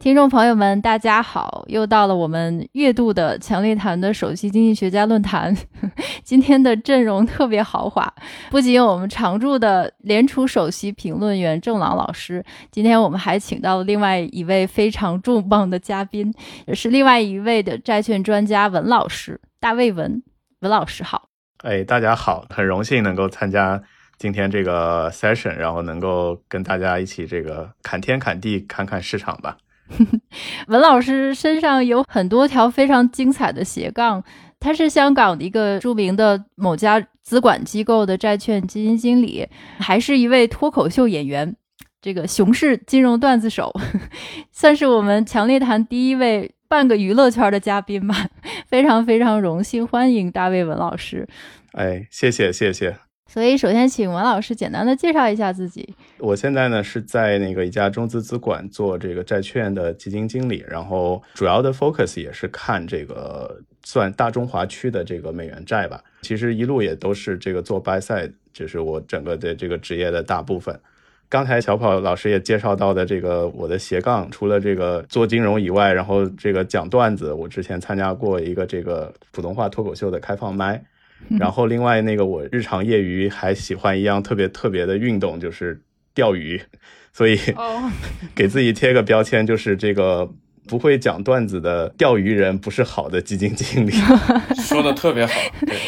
听众朋友们，大家好！又到了我们月度的强力谈的首席经济学家论坛。今天的阵容特别豪华，不仅有我们常驻的联储首席评论员郑朗老师，今天我们还请到了另外一位非常重磅的嘉宾，也是另外一位的债券专家文老师，大卫文文老师好。哎，大家好，很荣幸能够参加今天这个 session，然后能够跟大家一起这个侃天侃地，侃侃市场吧。文老师身上有很多条非常精彩的斜杠，他是香港的一个著名的某家资管机构的债券基金经理，还是一位脱口秀演员，这个熊市金融段子手，算是我们强烈谈第一位半个娱乐圈的嘉宾吧。非常非常荣幸，欢迎大卫文老师。哎，谢谢谢谢。所以，首先请文老师简单的介绍一下自己。我现在呢是在那个一家中资资管做这个债券的基金经理，然后主要的 focus 也是看这个算大中华区的这个美元债吧。其实一路也都是这个做 buy side，就是我整个的这个职业的大部分。刚才小跑老师也介绍到的这个我的斜杠，除了这个做金融以外，然后这个讲段子，我之前参加过一个这个普通话脱口秀的开放麦。然后，另外那个我日常业余还喜欢一样特别特别的运动，就是钓鱼，所以 给自己贴个标签，就是这个不会讲段子的钓鱼人不是好的基金经理。说的特别好，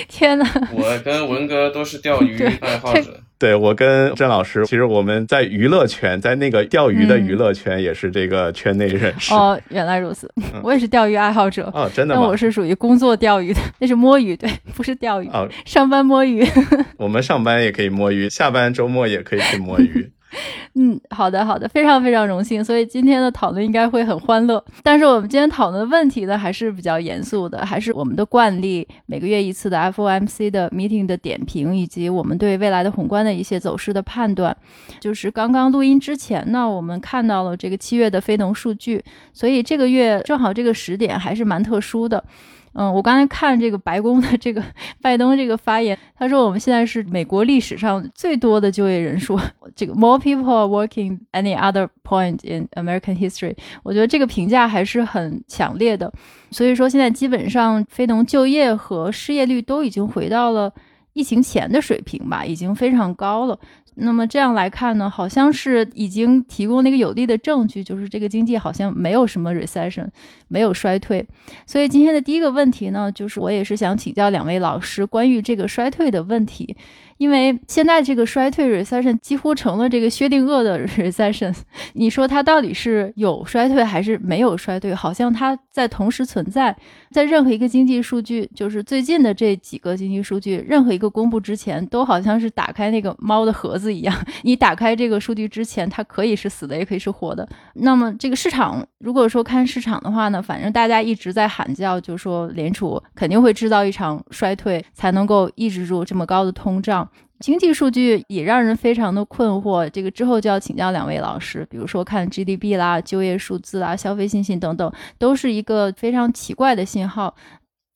天哪！我跟文哥都是钓鱼爱好者。对我跟郑老师，其实我们在娱乐圈，在那个钓鱼的娱乐圈也是这个圈内认识。哦，原来如此，我也是钓鱼爱好者。哦，真的吗？那我是属于工作钓鱼的，那是摸鱼，对，不是钓鱼。哦，上班摸鱼。我们上班也可以摸鱼，下班周末也可以去摸鱼。嗯，好的，好的，非常非常荣幸。所以今天的讨论应该会很欢乐。但是我们今天讨论的问题呢，还是比较严肃的，还是我们的惯例，每个月一次的 FOMC 的 meeting 的点评，以及我们对未来的宏观的一些走势的判断。就是刚刚录音之前呢，我们看到了这个七月的非农数据，所以这个月正好这个时点还是蛮特殊的。嗯，我刚才看这个白宫的这个拜登这个发言，他说我们现在是美国历史上最多的就业人数，这个 more people are working any other point in American history。我觉得这个评价还是很强烈的。所以说现在基本上非农就业和失业率都已经回到了疫情前的水平吧，已经非常高了。那么这样来看呢，好像是已经提供了一个有力的证据，就是这个经济好像没有什么 recession，没有衰退。所以今天的第一个问题呢，就是我也是想请教两位老师关于这个衰退的问题。因为现在这个衰退 recession 几乎成了这个薛定谔的 recession，你说它到底是有衰退还是没有衰退？好像它在同时存在，在任何一个经济数据，就是最近的这几个经济数据，任何一个公布之前，都好像是打开那个猫的盒子一样。你打开这个数据之前，它可以是死的，也可以是活的。那么这个市场，如果说看市场的话呢，反正大家一直在喊叫，就说联储肯定会制造一场衰退，才能够抑制住这么高的通胀。经济数据也让人非常的困惑，这个之后就要请教两位老师。比如说看 GDP 啦、就业数字啦、消费信心等等，都是一个非常奇怪的信号。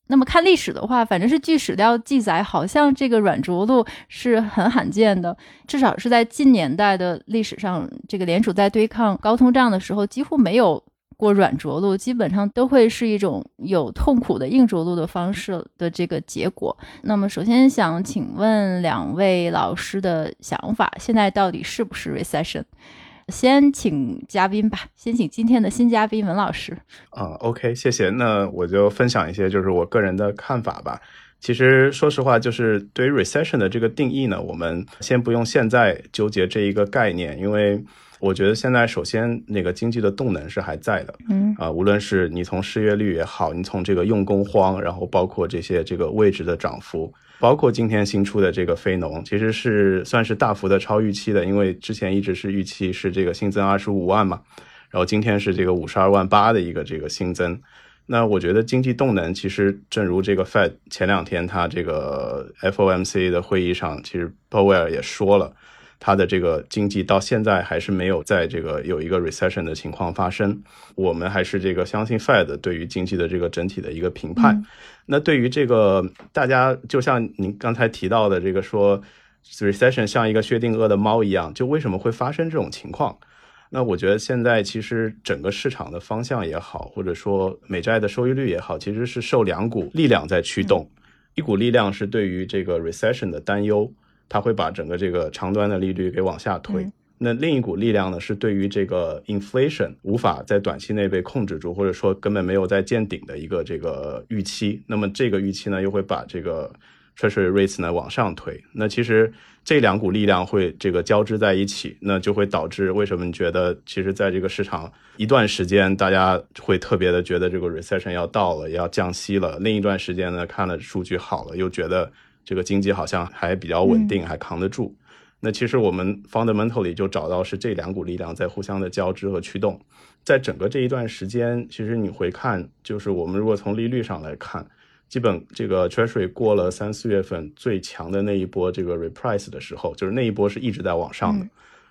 那么看历史的话，反正是据史料记载，好像这个软着陆是很罕见的，至少是在近年代的历史上，这个联储在对抗高通胀的时候几乎没有。过软着陆基本上都会是一种有痛苦的硬着陆的方式的这个结果。那么，首先想请问两位老师的想法，现在到底是不是 recession？先请嘉宾吧，先请今天的新嘉宾文老师。啊，OK，谢谢。那我就分享一些就是我个人的看法吧。其实说实话，就是对于 recession 的这个定义呢，我们先不用现在纠结这一个概念，因为。我觉得现在首先那个经济的动能是还在的，嗯啊，无论是你从失业率也好，你从这个用工荒，然后包括这些这个位置的涨幅，包括今天新出的这个非农，其实是算是大幅的超预期的，因为之前一直是预期是这个新增二十五万嘛，然后今天是这个五十二万八的一个这个新增，那我觉得经济动能其实正如这个 Fed 前两天他这个 FOMC 的会议上，其实鲍威尔也说了。它的这个经济到现在还是没有在这个有一个 recession 的情况发生，我们还是这个相信 Fed 对于经济的这个整体的一个评判。那对于这个大家，就像您刚才提到的这个说 recession 像一个薛定谔的猫一样，就为什么会发生这种情况？那我觉得现在其实整个市场的方向也好，或者说美债的收益率也好，其实是受两股力量在驱动。一股力量是对于这个 recession 的担忧，它会把整个这个长端的利率给往下推。那另一股力量呢，是对于这个 inflation 无法在短期内被控制住，或者说根本没有在见顶的一个这个预期。那么这个预期呢，又会把这个 treasury rates 呢往上推。那其实这两股力量会这个交织在一起，那就会导致为什么你觉得其实在这个市场一段时间，大家会特别的觉得这个 recession 要到了，要降息了。另一段时间呢，看了数据好了，又觉得这个经济好像还比较稳定，还扛得住。那其实我们 fundamentally 就找到是这两股力量在互相的交织和驱动，在整个这一段时间，其实你回看，就是我们如果从利率上来看，基本这个 treasury 过了三四月份最强的那一波这个 reprice 的时候，就是那一波是一直在往上的。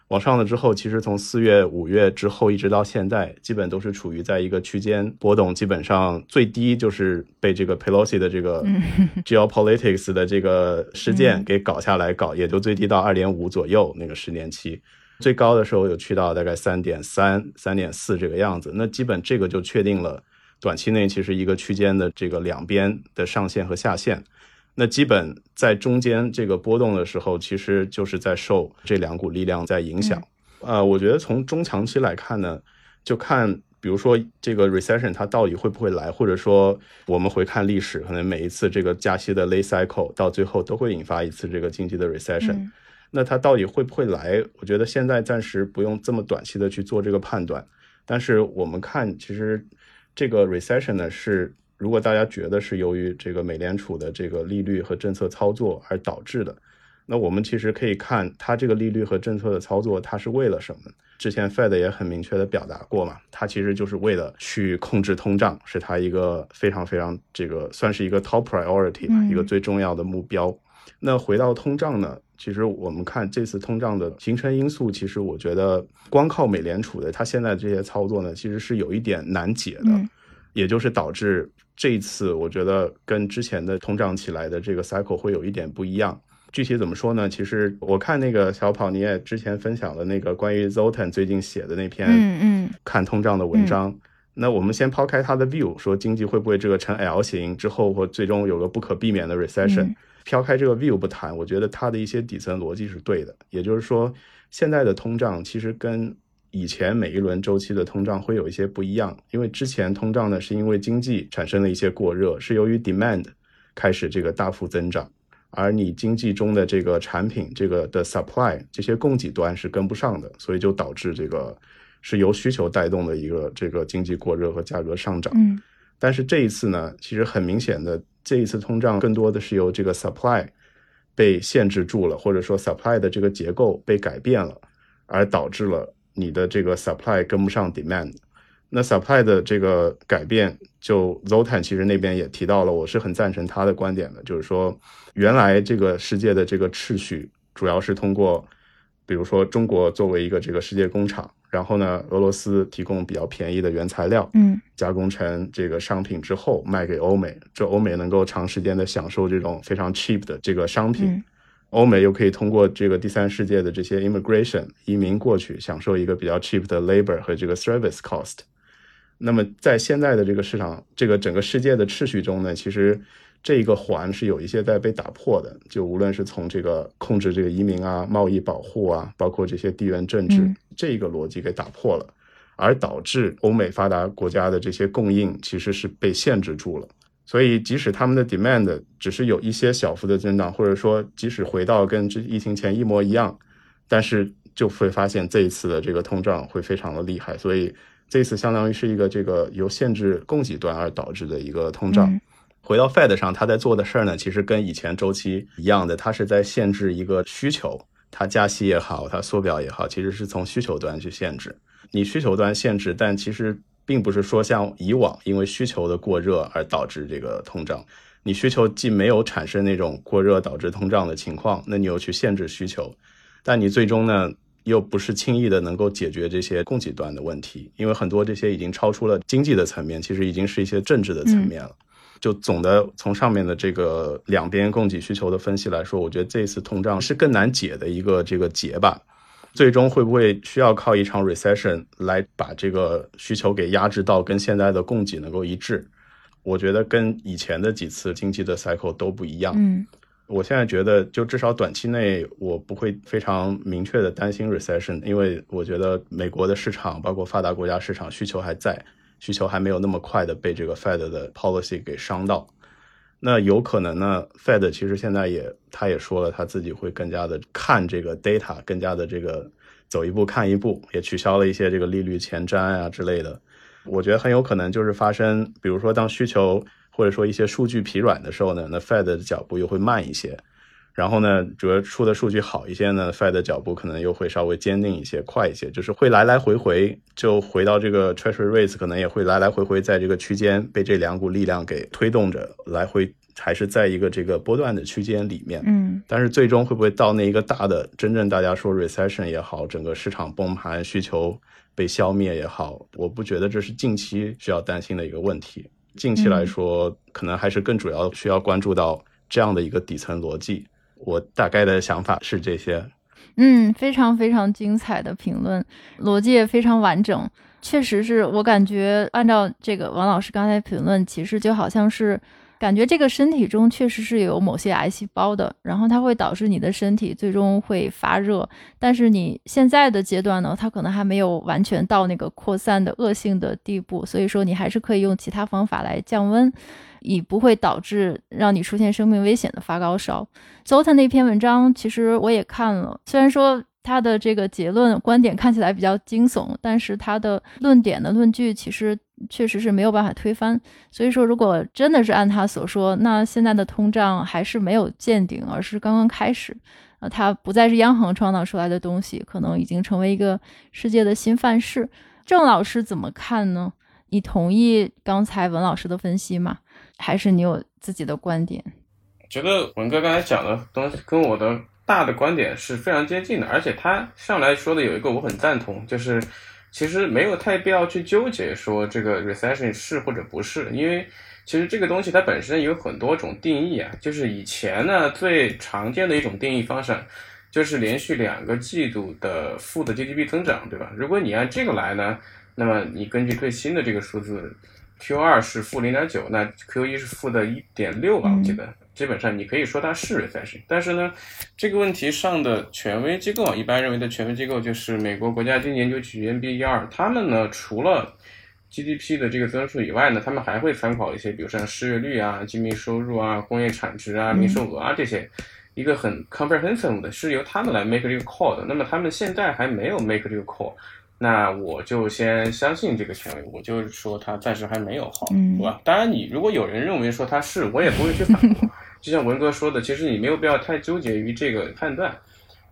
往上了之后，其实从四月、五月之后一直到现在，基本都是处于在一个区间波动，基本上最低就是被这个 Pelosi 的这个 geopolitics 的这个事件给搞下来，搞也就最低到二点五左右那个十年期，最高的时候有去到大概三点三、三点四这个样子。那基本这个就确定了短期内其实一个区间的这个两边的上限和下限。那基本在中间这个波动的时候，其实就是在受这两股力量在影响。呃，我觉得从中长期来看呢，就看比如说这个 recession 它到底会不会来，或者说我们回看历史，可能每一次这个加息的 late cycle 到最后都会引发一次这个经济的 recession。那它到底会不会来？我觉得现在暂时不用这么短期的去做这个判断。但是我们看，其实这个 recession 呢是。如果大家觉得是由于这个美联储的这个利率和政策操作而导致的，那我们其实可以看它这个利率和政策的操作，它是为了什么？之前 Fed 也很明确的表达过嘛，它其实就是为了去控制通胀，是它一个非常非常这个算是一个 top priority 吧，一个最重要的目标。那回到通胀呢，其实我们看这次通胀的形成因素，其实我觉得光靠美联储的它现在这些操作呢，其实是有一点难解的，也就是导致。这一次我觉得跟之前的通胀起来的这个 cycle 会有一点不一样。具体怎么说呢？其实我看那个小跑你也之前分享的那个关于 Zoltan 最近写的那篇嗯嗯看通胀的文章。那我们先抛开他的 view，说经济会不会这个呈 L 型之后或最终有个不可避免的 recession。抛开这个 view 不谈，我觉得他的一些底层逻辑是对的。也就是说，现在的通胀其实跟以前每一轮周期的通胀会有一些不一样，因为之前通胀呢是因为经济产生了一些过热，是由于 demand 开始这个大幅增长，而你经济中的这个产品这个的 supply 这些供给端是跟不上的，所以就导致这个是由需求带动的一个这个经济过热和价格上涨。嗯，但是这一次呢，其实很明显的这一次通胀更多的是由这个 supply 被限制住了，或者说 supply 的这个结构被改变了，而导致了。你的这个 supply 跟不上 demand，那 supply 的这个改变，就 Zoltan 其实那边也提到了，我是很赞成他的观点的，就是说，原来这个世界的这个秩序主要是通过，比如说中国作为一个这个世界工厂，然后呢，俄罗斯提供比较便宜的原材料，嗯，加工成这个商品之后卖给欧美，这欧美能够长时间的享受这种非常 cheap 的这个商品。欧美又可以通过这个第三世界的这些 immigration 移民过去，享受一个比较 cheap 的 labor 和这个 service cost。那么在现在的这个市场，这个整个世界的秩序中呢，其实这一个环是有一些在被打破的。就无论是从这个控制这个移民啊、贸易保护啊，包括这些地缘政治这一个逻辑给打破了，而导致欧美发达国家的这些供应其实是被限制住了。所以，即使他们的 demand 只是有一些小幅的增长，或者说即使回到跟这疫情前一模一样，但是就会发现这一次的这个通胀会非常的厉害。所以这次相当于是一个这个由限制供给端而导致的一个通胀。回到 Fed 上，他在做的事儿呢，其实跟以前周期一样的，他是在限制一个需求。它加息也好，它缩表也好，其实是从需求端去限制。你需求端限制，但其实。并不是说像以往因为需求的过热而导致这个通胀，你需求既没有产生那种过热导致通胀的情况，那你又去限制需求，但你最终呢又不是轻易的能够解决这些供给端的问题，因为很多这些已经超出了经济的层面，其实已经是一些政治的层面了。就总的从上面的这个两边供给需求的分析来说，我觉得这次通胀是更难解的一个这个结吧。最终会不会需要靠一场 recession 来把这个需求给压制到跟现在的供给能够一致？我觉得跟以前的几次经济的 cycle 都不一样。嗯，我现在觉得，就至少短期内，我不会非常明确的担心 recession，因为我觉得美国的市场，包括发达国家市场需求还在，需求还没有那么快的被这个 Fed 的 policy 给伤到。那有可能呢？Fed 其实现在也，他也说了，他自己会更加的看这个 data，更加的这个走一步看一步，也取消了一些这个利率前瞻啊之类的。我觉得很有可能就是发生，比如说当需求或者说一些数据疲软的时候呢，那 Fed 的脚步又会慢一些。然后呢，主要出的数据好一些呢，Fed 的脚步可能又会稍微坚定一些、快一些，就是会来来回回，就回到这个 Treasury rates 可能也会来来回回在这个区间被这两股力量给推动着来回，还是在一个这个波段的区间里面。嗯，但是最终会不会到那一个大的，真正大家说 recession 也好，整个市场崩盘、需求被消灭也好，我不觉得这是近期需要担心的一个问题。近期来说，可能还是更主要需要关注到这样的一个底层逻辑。我大概的想法是这些，嗯，非常非常精彩的评论，逻辑也非常完整，确实是我感觉按照这个王老师刚才评论，其实就好像是感觉这个身体中确实是有某些癌细胞的，然后它会导致你的身体最终会发热，但是你现在的阶段呢，它可能还没有完全到那个扩散的恶性的地步，所以说你还是可以用其他方法来降温。以不会导致让你出现生命危险的发高烧。Zota 那篇文章其实我也看了，虽然说他的这个结论观点看起来比较惊悚，但是他的论点的论据其实确实是没有办法推翻。所以说，如果真的是按他所说，那现在的通胀还是没有见顶，而是刚刚开始。呃，它不再是央行创造出来的东西，可能已经成为一个世界的新范式。郑老师怎么看呢？你同意刚才文老师的分析吗？还是你有自己的观点？觉得文哥刚才讲的东西跟我的大的观点是非常接近的，而且他上来说的有一个我很赞同，就是其实没有太必要去纠结说这个 recession 是或者不是，因为其实这个东西它本身有很多种定义啊。就是以前呢最常见的一种定义方式，就是连续两个季度的负的 GDP 增长，对吧？如果你按这个来呢，那么你根据最新的这个数字。Q 二是负零点九，那 Q 一是负的一点六吧？我记得，基本上你可以说它是 recession。但是呢，这个问题上的权威机构，一般认为的权威机构就是美国国家经济研究局 NBER，他们呢除了 GDP 的这个增速以外呢，他们还会参考一些，比如像失业率啊、居民收入啊、工业产值啊、零售额啊这些，一个很 comprehensive 的，是由他们来 make 这个 call 的。那么他们现在还没有 make 这个 call。那我就先相信这个权威，我就说他暂时还没有好，对吧？当然，你如果有人认为说他是，我也不会去反驳。就像文哥说的，其实你没有必要太纠结于这个判断，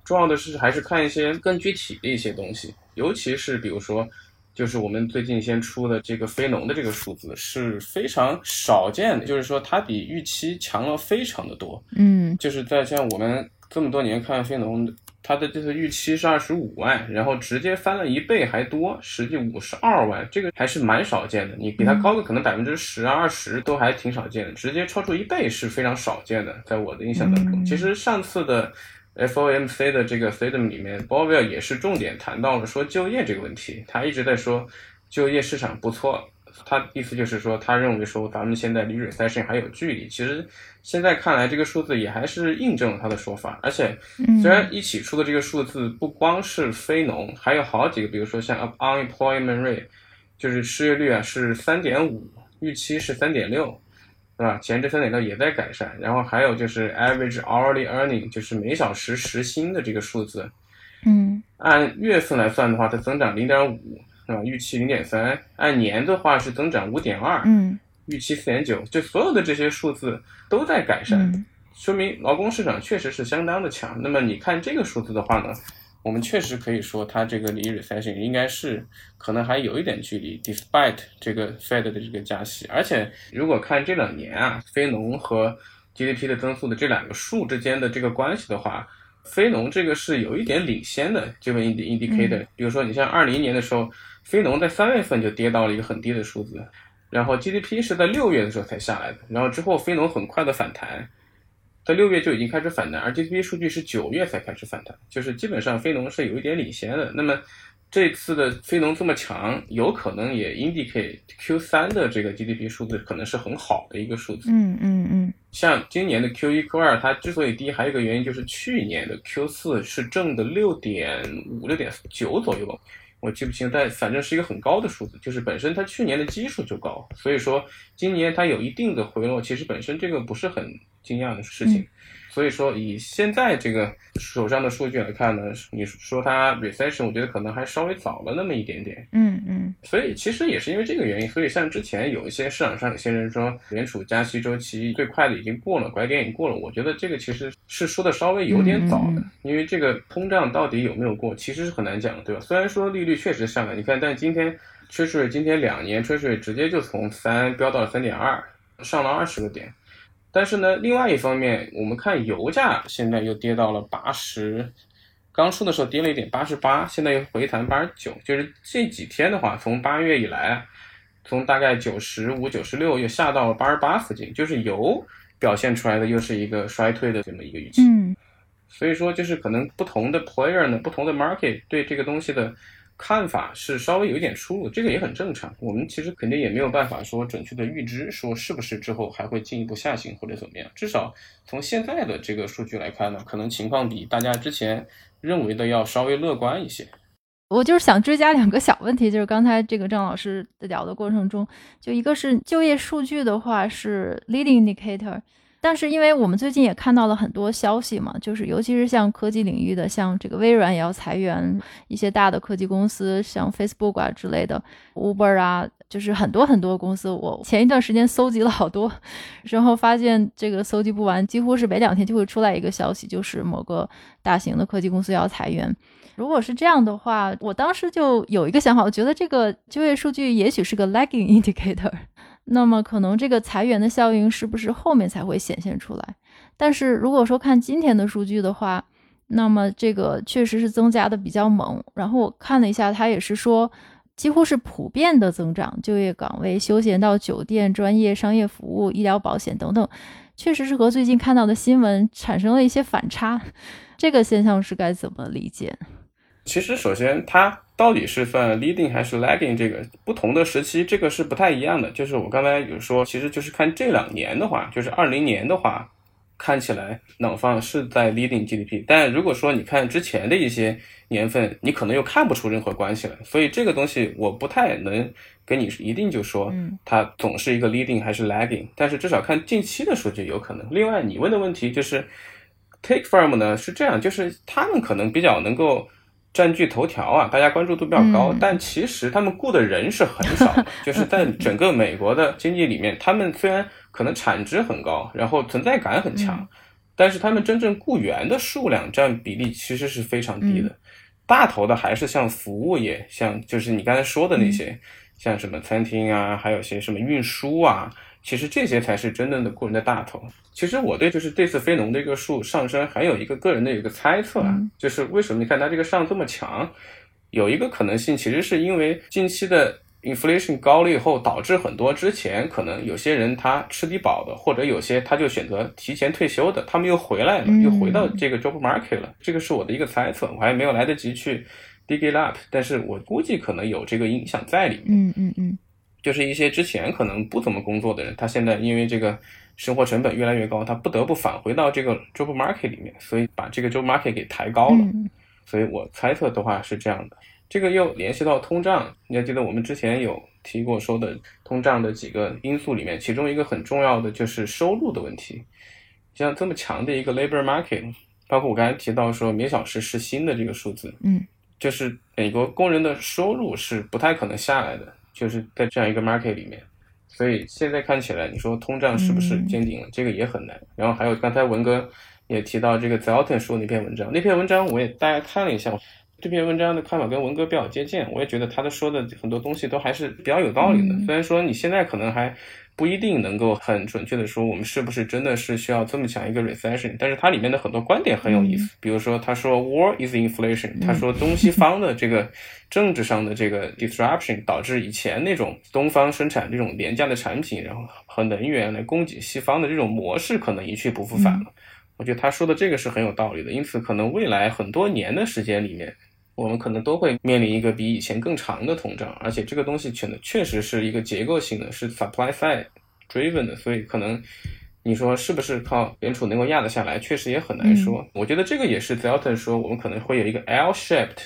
重要的是还是看一些更具体的一些东西，尤其是比如说，就是我们最近先出的这个非农的这个数字是非常少见的，就是说它比预期强了非常的多。嗯，就是在像我们这么多年看非农。它的这个预期是二十五万，然后直接翻了一倍还多，实际五十二万，这个还是蛮少见的。你比它高个可能百分之十二十都还挺少见的，直接超出一倍是非常少见的，在我的印象当中。其实上次的 FOMC 的这个 statement 里面 w e l 也是重点谈到了说就业这个问题，他一直在说就业市场不错。他意思就是说，他认为说咱们现在离 recession 还有距离。其实现在看来，这个数字也还是印证了他的说法。而且，虽然一起出的这个数字不光是非农，还有好几个，比如说像 unemployment rate，就是失业率啊是三点五，预期是三点六，是吧？前置三点六也在改善。然后还有就是 average hourly earning，就是每小时时薪的这个数字，嗯，按月份来算的话，它增长零点五。啊，预期零点三，按年的话是增长五点二，嗯，预期四点九，就所有的这些数字都在改善，说明劳工市场确实是相当的强。那么你看这个数字的话呢，我们确实可以说它这个离 recession 应该是可能还有一点距离，despite 这个 Fed 的这个加息。而且如果看这两年啊，非农和 GDP 的增速的这两个数之间的这个关系的话。非农这个是有一点领先的这个 indicator，比如说你像二零年的时候，非农在三月份就跌到了一个很低的数字，然后 GDP 是在六月的时候才下来的，然后之后非农很快的反弹，在六月就已经开始反弹，而 GDP 数据是九月才开始反弹，就是基本上非农是有一点领先的。那么这次的非农这么强，有可能也 indicate Q 三的这个 GDP 数字可能是很好的一个数字。嗯嗯嗯，像今年的 Q 一、Q 二，它之所以低，还有一个原因就是去年的 Q 四是正的六点五、六点九左右。我记不清，但反正是一个很高的数字，就是本身它去年的基数就高，所以说今年它有一定的回落，其实本身这个不是很惊讶的事情。所以说，以现在这个手上的数据来看呢，你说它 recession，我觉得可能还稍微早了那么一点点。嗯嗯。所以其实也是因为这个原因，所以像之前有一些市场上有些人说，联储加息周期最快的已经过了，拐点已经过了。我觉得这个其实是说的稍微有点早的，因为这个通胀到底有没有过，其实是很难讲，对吧？虽然说利率确实上来，你看，但今天吹水今天两年吹水直接就从三飙到了三点二，上了二十个点。但是呢，另外一方面，我们看油价现在又跌到了八十，刚出的时候跌了一点，八十八，现在又回弹八十九，就是这几天的话，从八月以来，从大概九十五、九十六又下到了八十八附近，就是油表现出来的又是一个衰退的这么一个预期。嗯，所以说就是可能不同的 player 呢，不同的 market 对这个东西的。看法是稍微有一点出入，这个也很正常。我们其实肯定也没有办法说准确的预知，说是不是之后还会进一步下行或者怎么样。至少从现在的这个数据来看呢，可能情况比大家之前认为的要稍微乐观一些。我就是想追加两个小问题，就是刚才这个张老师聊的过程中，就一个是就业数据的话是 leading indicator。但是，因为我们最近也看到了很多消息嘛，就是尤其是像科技领域的，像这个微软也要裁员，一些大的科技公司，像 Facebook 啊之类的，Uber 啊，就是很多很多公司。我前一段时间搜集了好多，然后发现这个搜集不完，几乎是每两天就会出来一个消息，就是某个大型的科技公司要裁员。如果是这样的话，我当时就有一个想法，我觉得这个就业数据也许是个 lagging indicator。那么可能这个裁员的效应是不是后面才会显现出来？但是如果说看今天的数据的话，那么这个确实是增加的比较猛。然后我看了一下，它也是说几乎是普遍的增长，就业岗位、休闲到酒店、专业商业服务、医疗保险等等，确实是和最近看到的新闻产生了一些反差。这个现象是该怎么理解？其实，首先它到底是算 leading 还是 lagging，这个不同的时期，这个是不太一样的。就是我刚才有说，其实就是看这两年的话，就是二零年的话，看起来冷放是在 leading GDP。但如果说你看之前的一些年份，你可能又看不出任何关系来。所以这个东西我不太能跟你一定就说它总是一个 leading 还是 lagging。但是至少看近期的数据有可能。另外，你问的问题就是 take firm 呢是这样，就是他们可能比较能够。占据头条啊，大家关注度比较高，但其实他们雇的人是很少的，就是在整个美国的经济里面，他们虽然可能产值很高，然后存在感很强，但是他们真正雇员的数量占比例其实是非常低的，大头的还是像服务业，像就是你刚才说的那些，像什么餐厅啊，还有些什么运输啊。其实这些才是真正的雇人的大头。其实我对就是这次非农的一个数上升，还有一个个人的一个猜测啊，就是为什么你看它这个上这么强，有一个可能性，其实是因为近期的 inflation 高了以后，导致很多之前可能有些人他吃低保的，或者有些他就选择提前退休的，他们又回来了，又回到这个 job market 了。这个是我的一个猜测，我还没有来得及去 dig it up，但是我估计可能有这个影响在里面。嗯嗯嗯。就是一些之前可能不怎么工作的人，他现在因为这个生活成本越来越高，他不得不返回到这个 job market 里面，所以把这个 job market 给抬高了。所以我猜测的话是这样的。这个又联系到通胀，你还记得我们之前有提过说的通胀的几个因素里面，其中一个很重要的就是收入的问题。像这么强的一个 labor market，包括我刚才提到说每小时是新的这个数字，嗯，就是美国工人的收入是不太可能下来的。就是在这样一个 market 里面，所以现在看起来，你说通胀是不是见顶了？这个也很难。然后还有刚才文哥也提到这个 Zalton 说那篇文章，那篇文章我也大概看了一下，这篇文章的看法跟文哥比较接近，我也觉得他的说的很多东西都还是比较有道理的。虽然说你现在可能还不一定能够很准确的说我们是不是真的是需要这么强一个 recession。但是它里面的很多观点很有意思，比如说他说 war is inflation，他说东西方的这个政治上的这个 disruption 导致以前那种东方生产这种廉价的产品，然后和能源来供给西方的这种模式可能一去不复返了。我觉得他说的这个是很有道理的，因此可能未来很多年的时间里面。我们可能都会面临一个比以前更长的通胀，而且这个东西确的确实是一个结构性的，是 supply side driven 的，所以可能你说是不是靠联储能够压得下来，确实也很难说。我觉得这个也是 Delta 说我们可能会有一个 L-shaped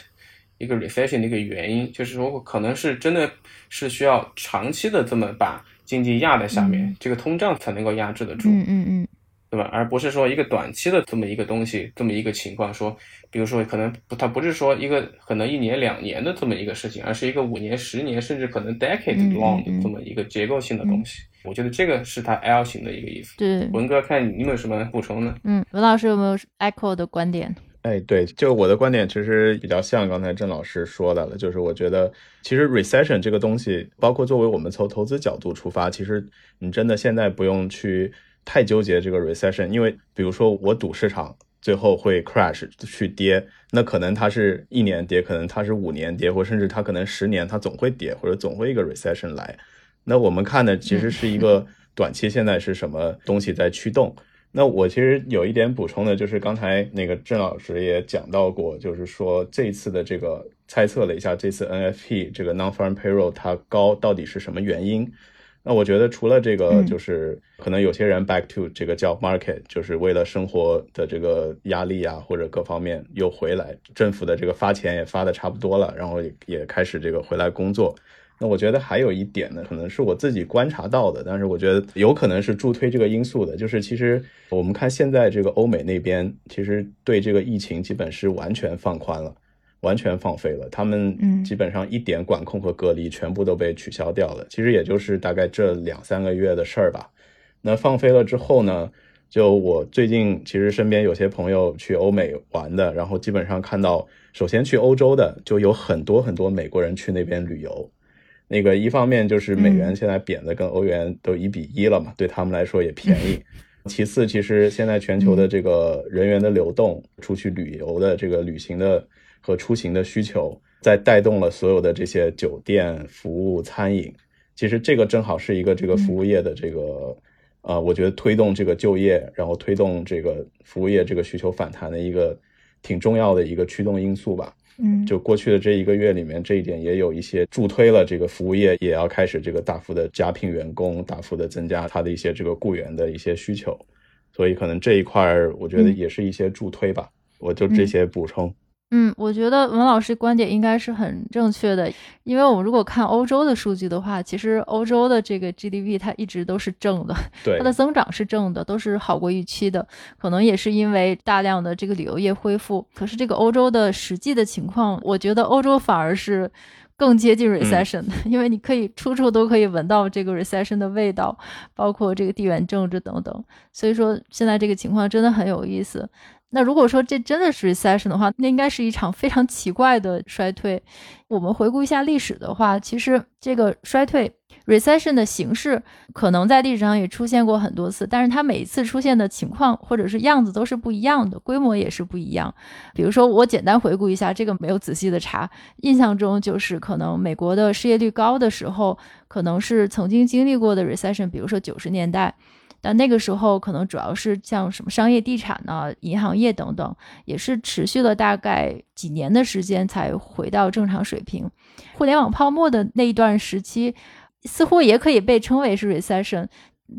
一个 recession 的一个原因，就是说可能是真的是需要长期的这么把经济压在下面，这个通胀才能够压制得住。嗯嗯嗯。对吧？而不是说一个短期的这么一个东西，这么一个情况，说，比如说可能不，它不是说一个可能一年两年的这么一个事情，而是一个五年、十年，甚至可能 decade long 的这么一个结构性的东西。我觉得这个是它 L 型的一个意思。对，文哥，看你有没有什么补充呢？嗯，文老师有没有 echo 的观点？哎，对，就我的观点其实比较像刚才郑老师说的了，就是我觉得其实 recession 这个东西，包括作为我们从投资角度出发，其实你真的现在不用去。太纠结这个 recession，因为比如说我赌市场最后会 crash 去跌，那可能它是一年跌，可能它是五年跌，或甚至它可能十年它总会跌，或者总会一个 recession 来。那我们看的其实是一个短期现在是什么东西在驱动。那我其实有一点补充的，就是刚才那个郑老师也讲到过，就是说这次的这个猜测了一下，这次 NFP 这个 non-farm payroll 它高到底是什么原因？那我觉得除了这个，就是可能有些人 back to 这个叫 market，就是为了生活的这个压力啊，或者各方面又回来，政府的这个发钱也发的差不多了，然后也也开始这个回来工作。那我觉得还有一点呢，可能是我自己观察到的，但是我觉得有可能是助推这个因素的，就是其实我们看现在这个欧美那边，其实对这个疫情基本是完全放宽了。完全放飞了，他们基本上一点管控和隔离全部都被取消掉了。其实也就是大概这两三个月的事儿吧。那放飞了之后呢，就我最近其实身边有些朋友去欧美玩的，然后基本上看到，首先去欧洲的就有很多很多美国人去那边旅游。那个一方面就是美元现在贬的跟欧元都一比一了嘛，对他们来说也便宜。其次，其实现在全球的这个人员的流动，出去旅游的这个旅行的。和出行的需求，在带动了所有的这些酒店服务、餐饮。其实这个正好是一个这个服务业的这个，呃，我觉得推动这个就业，然后推动这个服务业这个需求反弹的一个挺重要的一个驱动因素吧。嗯，就过去的这一个月里面，这一点也有一些助推了这个服务业也要开始这个大幅的加聘员工，大幅的增加它的一些这个雇员的一些需求。所以可能这一块儿，我觉得也是一些助推吧。我就这些补充。嗯，我觉得文老师观点应该是很正确的，因为我们如果看欧洲的数据的话，其实欧洲的这个 GDP 它一直都是正的，它的增长是正的，都是好过预期的。可能也是因为大量的这个旅游业恢复。可是这个欧洲的实际的情况，我觉得欧洲反而是更接近 recession 的，因为你可以处处都可以闻到这个 recession 的味道，包括这个地缘政治等等。所以说现在这个情况真的很有意思。那如果说这真的是 recession 的话，那应该是一场非常奇怪的衰退。我们回顾一下历史的话，其实这个衰退 recession 的形式可能在历史上也出现过很多次，但是它每一次出现的情况或者是样子都是不一样的，规模也是不一样。比如说，我简单回顾一下，这个没有仔细的查，印象中就是可能美国的失业率高的时候，可能是曾经经历过的 recession，比如说九十年代。但那个时候可能主要是像什么商业地产呢、银行业等等，也是持续了大概几年的时间才回到正常水平。互联网泡沫的那一段时期，似乎也可以被称为是 recession。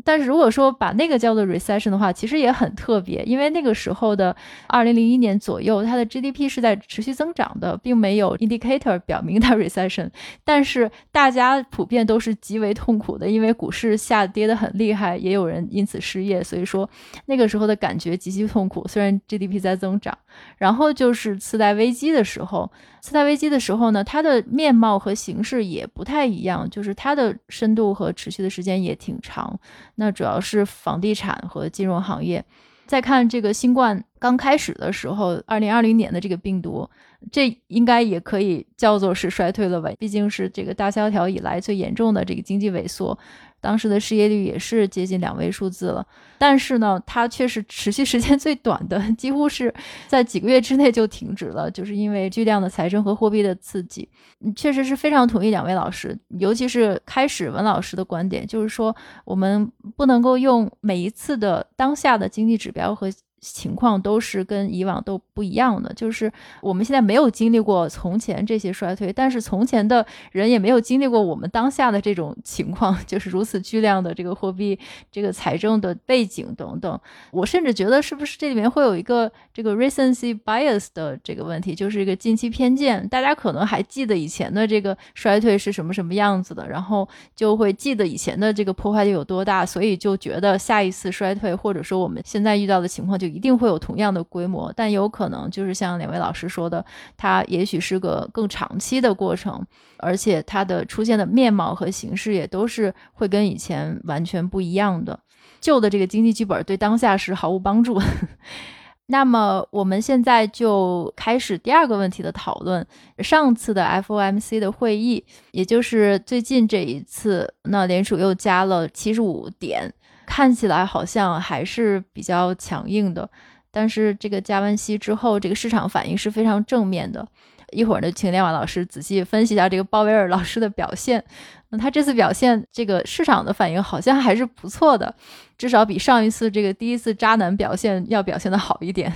但是如果说把那个叫做 recession 的话，其实也很特别，因为那个时候的二零零一年左右，它的 GDP 是在持续增长的，并没有 indicator 表明它 recession。但是大家普遍都是极为痛苦的，因为股市下跌的很厉害，也有人因此失业，所以说那个时候的感觉极其痛苦。虽然 GDP 在增长，然后就是次贷危机的时候。次贷危机的时候呢，它的面貌和形式也不太一样，就是它的深度和持续的时间也挺长。那主要是房地产和金融行业。再看这个新冠刚开始的时候，二零二零年的这个病毒，这应该也可以叫做是衰退了吧？毕竟是这个大萧条以来最严重的这个经济萎缩。当时的失业率也是接近两位数字了。但是呢，它却是持续时间 最短的，几乎是在几个月之内就停止了，就是因为巨量的财政和货币的刺激。确实是非常同意两位老师，尤其是开始文老师的观点，就是说我们不能够用每一次的当下的经济指标和。情况都是跟以往都不一样的，就是我们现在没有经历过从前这些衰退，但是从前的人也没有经历过我们当下的这种情况，就是如此巨量的这个货币、这个财政的背景等等。我甚至觉得，是不是这里面会有一个这个 recency bias 的这个问题，就是一个近期偏见。大家可能还记得以前的这个衰退是什么什么样子的，然后就会记得以前的这个破坏力有多大，所以就觉得下一次衰退或者说我们现在遇到的情况就。一定会有同样的规模，但有可能就是像两位老师说的，它也许是个更长期的过程，而且它的出现的面貌和形式也都是会跟以前完全不一样的。旧的这个经济剧本对当下是毫无帮助。那么我们现在就开始第二个问题的讨论。上次的 FOMC 的会议，也就是最近这一次，那联储又加了七十五点。看起来好像还是比较强硬的，但是这个加完息之后，这个市场反应是非常正面的。一会儿呢，请亮瓦老师仔细分析一下这个鲍威尔老师的表现。那他这次表现，这个市场的反应好像还是不错的，至少比上一次这个第一次渣男表现要表现的好一点。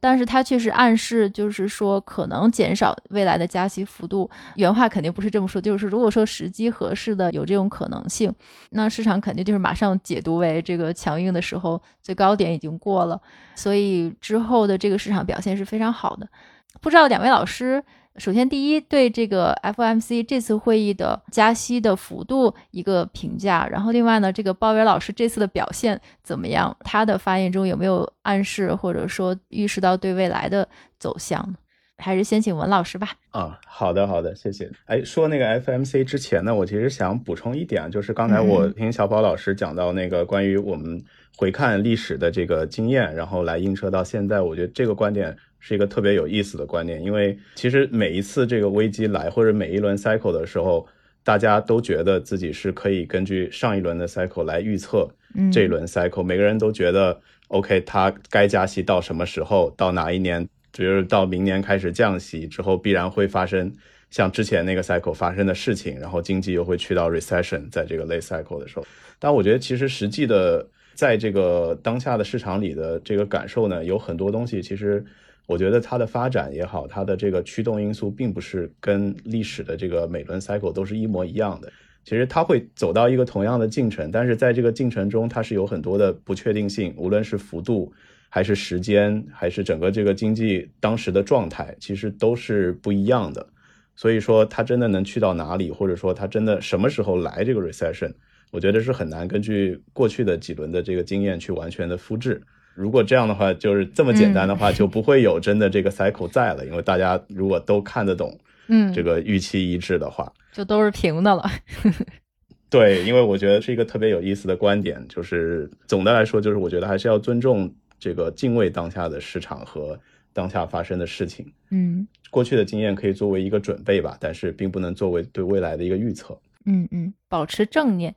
但是它确实暗示，就是说可能减少未来的加息幅度。原话肯定不是这么说，就是如果说时机合适的有这种可能性，那市场肯定就是马上解读为这个强硬的时候最高点已经过了，所以之后的这个市场表现是非常好的。不知道两位老师。首先，第一对这个 FOMC 这次会议的加息的幅度一个评价，然后另外呢，这个鲍威尔老师这次的表现怎么样？他的发言中有没有暗示或者说预示到对未来的走向？还是先请文老师吧。啊，好的，好的，谢谢。哎，说那个 FMC 之前呢，我其实想补充一点，就是刚才我听小宝老师讲到那个关于我们回看历史的这个经验，然后来映射到现在，我觉得这个观点。是一个特别有意思的观念，因为其实每一次这个危机来或者每一轮 cycle 的时候，大家都觉得自己是可以根据上一轮的 cycle 来预测这一轮 cycle。每个人都觉得 OK，它该加息到什么时候，到哪一年，就是到明年开始降息之后，必然会发生像之前那个 cycle 发生的事情，然后经济又会去到 recession，在这个 late cycle 的时候。但我觉得其实实际的在这个当下的市场里的这个感受呢，有很多东西其实。我觉得它的发展也好，它的这个驱动因素并不是跟历史的这个每轮 cycle 都是一模一样的。其实它会走到一个同样的进程，但是在这个进程中，它是有很多的不确定性，无论是幅度，还是时间，还是整个这个经济当时的状态，其实都是不一样的。所以说，它真的能去到哪里，或者说它真的什么时候来这个 recession，我觉得是很难根据过去的几轮的这个经验去完全的复制。如果这样的话，就是这么简单的话，就不会有真的这个 cycle 在了。因为大家如果都看得懂，嗯，这个预期一致的话，就都是平的了。对，因为我觉得是一个特别有意思的观点，就是总的来说，就是我觉得还是要尊重这个敬畏当下的市场和当下发生的事情。嗯，过去的经验可以作为一个准备吧，但是并不能作为对未来的一个预测。嗯嗯，保持正念。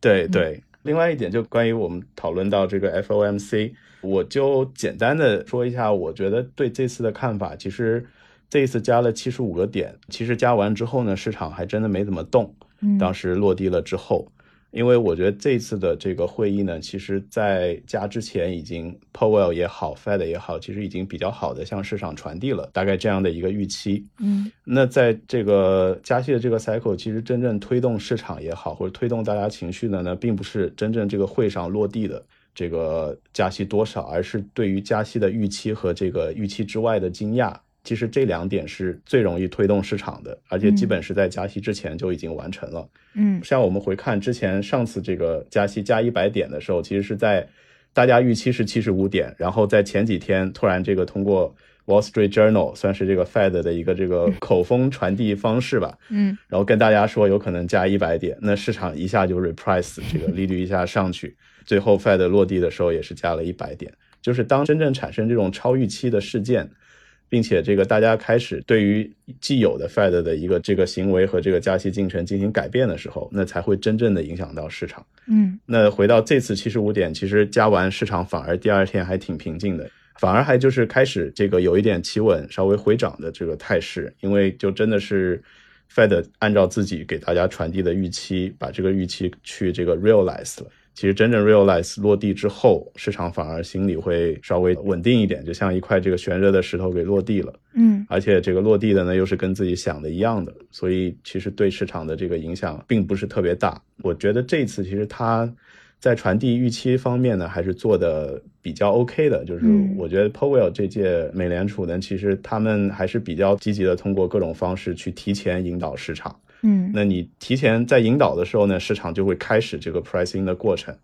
对 对。另外一点，就关于我们讨论到这个 FOMC，我就简单的说一下，我觉得对这次的看法。其实这一次加了七十五个点，其实加完之后呢，市场还真的没怎么动。当时落地了之后。因为我觉得这次的这个会议呢，其实在加之前已经 Powell 也好，Fed 也好，其实已经比较好的向市场传递了大概这样的一个预期。嗯，那在这个加息的这个 cycle，其实真正推动市场也好，或者推动大家情绪的呢，并不是真正这个会上落地的这个加息多少，而是对于加息的预期和这个预期之外的惊讶。其实这两点是最容易推动市场的，而且基本是在加息之前就已经完成了。嗯，像我们回看之前上次这个加息加一百点的时候，其实是在大家预期是七十五点，然后在前几天突然这个通过 Wall Street Journal 算是这个 Fed 的一个这个口风传递方式吧，嗯，然后跟大家说有可能加一百点，那市场一下就 reprice 这个利率一下上去，最后 Fed 落地的时候也是加了一百点，就是当真正产生这种超预期的事件。并且这个大家开始对于既有的 Fed 的一个这个行为和这个加息进程进行改变的时候，那才会真正的影响到市场。嗯，那回到这次七十五点，其实加完市场反而第二天还挺平静的，反而还就是开始这个有一点企稳、稍微回涨的这个态势，因为就真的是 Fed 按照自己给大家传递的预期，把这个预期去这个 realize 了。其实真正 realize 落地之后，市场反而心里会稍微稳定一点，就像一块这个悬着的石头给落地了。嗯，而且这个落地的呢，又是跟自己想的一样的，所以其实对市场的这个影响并不是特别大。我觉得这次其实它在传递预期方面呢，还是做的比较 OK 的。就是我觉得 Powell 这届美联储呢，其实他们还是比较积极的，通过各种方式去提前引导市场。嗯，那你提前在引导的时候呢，市场就会开始这个 pricing 的过程。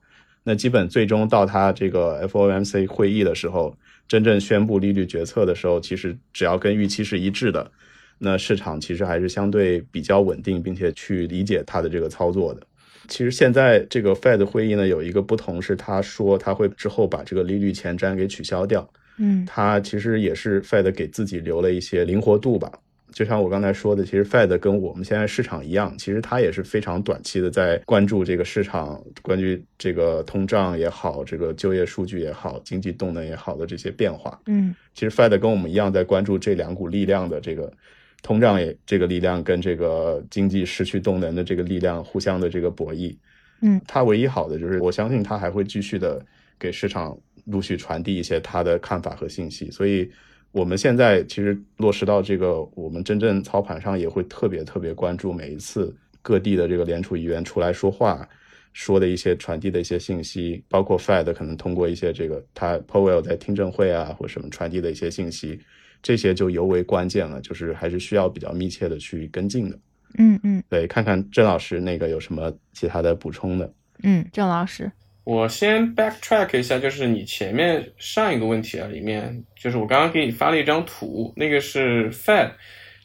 那基本最终到它这个 FOMC 会议的时候，真正宣布利率决策的时候，其实只要跟预期是一致的，那市场其实还是相对比较稳定，并且去理解它的这个操作的。其实现在这个 Fed 会议呢，有一个不同是，他说他会之后把这个利率前瞻给取消掉。嗯，他其实也是 Fed 给自己留了一些灵活度吧。就像我刚才说的，其实 Fed 跟我们现在市场一样，其实它也是非常短期的在关注这个市场，关注这个通胀也好，这个就业数据也好，经济动能也好的这些变化。嗯，其实 Fed 跟我们一样在关注这两股力量的这个通胀也这个力量跟这个经济失去动能的这个力量互相的这个博弈。嗯，它唯一好的就是我相信它还会继续的给市场陆续传递一些它的看法和信息，所以。我们现在其实落实到这个，我们真正操盘上也会特别特别关注每一次各地的这个联储议员出来说话，说的一些传递的一些信息，包括 Fed 可能通过一些这个他 Powell 在听证会啊或什么传递的一些信息，这些就尤为关键了，就是还是需要比较密切的去跟进的。嗯嗯，对，看看郑老师那个有什么其他的补充的。嗯，郑老师。我先 backtrack 一下，就是你前面上一个问题啊，里面就是我刚刚给你发了一张图，那个是 Fed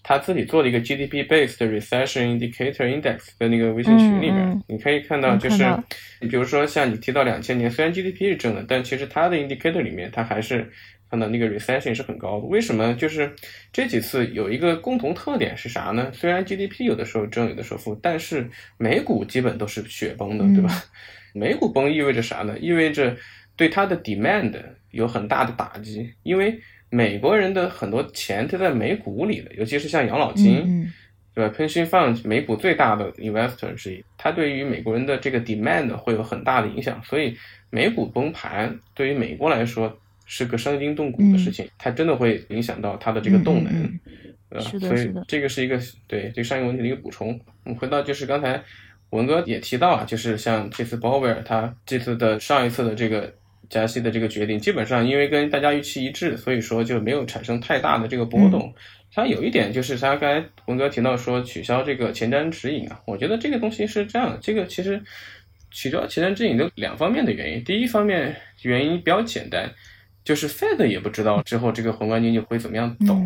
他自己做的一个 GDP based recession indicator index 的那个微信群里面，你可以看到，就是你比如说像你提到两千年，虽然 GDP 是正的，但其实它的 indicator 里面它还是看到那个 recession 是很高的。为什么？就是这几次有一个共同特点是啥呢？虽然 GDP 有的时候正，有的时候负，但是美股基本都是雪崩的，对吧？美股崩意味着啥呢？意味着对它的 demand 有很大的打击，因为美国人的很多钱都在美股里的，尤其是像养老金，对吧？Pension fund 美股最大的 investor 之一，它对于美国人的这个 demand 会有很大的影响，所以美股崩盘对于美国来说是个伤筋动骨的事情，它真的会影响到它的这个动能，呃，所以这个是一个对对上一个问题的一个补充。我们回到就是刚才。文哥也提到啊，就是像这次鲍威尔他这次的上一次的这个加息的这个决定，基本上因为跟大家预期一致，所以说就没有产生太大的这个波动。它有一点就是他刚才文哥提到说取消这个前瞻指引啊，我觉得这个东西是这样的，这个其实取消前瞻指引有两方面的原因。第一方面原因比较简单，就是 Fed 也不知道之后这个宏观经济会怎么样走，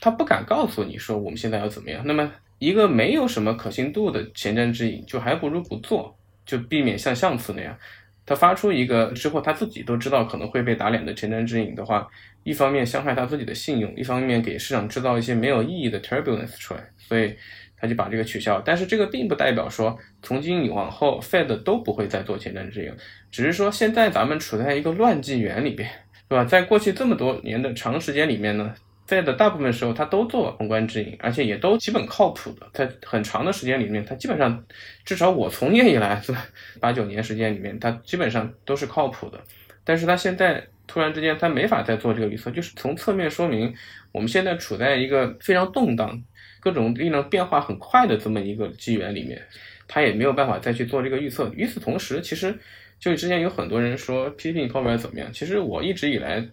他不敢告诉你说我们现在要怎么样。那么一个没有什么可信度的前瞻指引，就还不如不做，就避免像上次那样，他发出一个之后他自己都知道可能会被打脸的前瞻指引的话，一方面伤害他自己的信用，一方面给市场制造一些没有意义的 turbulence 出来，所以他就把这个取消。但是这个并不代表说从今往后 Fed 都不会再做前瞻指引，只是说现在咱们处在一个乱纪元里边，对吧？在过去这么多年的长时间里面呢。在的大部分时候，他都做宏观指引，而且也都基本靠谱的。在很长的时间里面，他基本上，至少我从业以来，是？八九年时间里面，他基本上都是靠谱的。但是他现在突然之间，他没法再做这个预测，就是从侧面说明我们现在处在一个非常动荡、各种力量变化很快的这么一个机缘里面，他也没有办法再去做这个预测。与此同时，其实就之前有很多人说批评鲍威尔怎么样，其实我一直以来。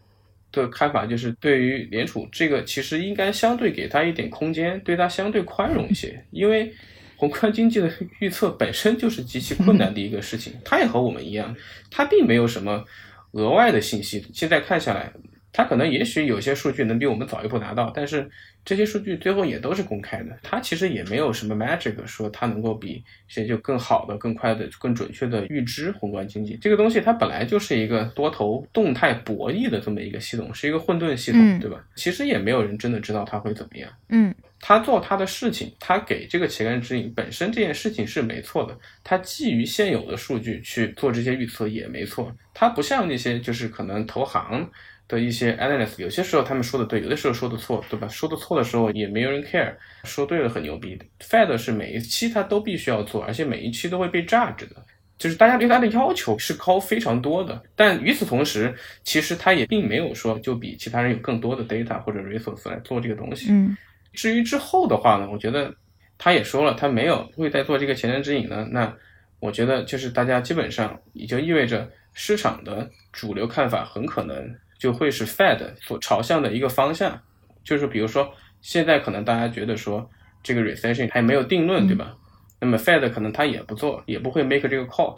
的看法就是，对于联储这个，其实应该相对给他一点空间，对他相对宽容一些。因为宏观经济的预测本身就是极其困难的一个事情，他也和我们一样，他并没有什么额外的信息。现在看下来，他可能也许有些数据能比我们早一步拿到，但是这些数据最后也都是公开的。他其实也没有什么 magic 说他能够比谁就更好的、更快的、更准确的预知宏观经济这个东西。它本来就是一个多头动态博弈的这么一个系统，是一个混沌系统，对吧？其实也没有人真的知道它会怎么样。嗯，他做他的事情，他给这个旗杆指引本身这件事情是没错的。他基于现有的数据去做这些预测也没错。他不像那些就是可能投行。的一些 analyst，有些时候他们说的对，有的时候说的错，对吧？说的错的时候也没有人 care，说对了很牛逼。Fed 是每一期他都必须要做，而且每一期都会被 judge 的，就是大家对他的要求是高非常多的。但与此同时，其实他也并没有说就比其他人有更多的 data 或者 resource 来做这个东西。嗯，至于之后的话呢，我觉得他也说了，他没有会再做这个前瞻指引呢。那我觉得就是大家基本上也就意味着市场的主流看法很可能。就会是 Fed 所朝向的一个方向，就是比如说现在可能大家觉得说这个 recession 还没有定论，对吧？那么 Fed 可能他也不做，也不会 make 这个 call。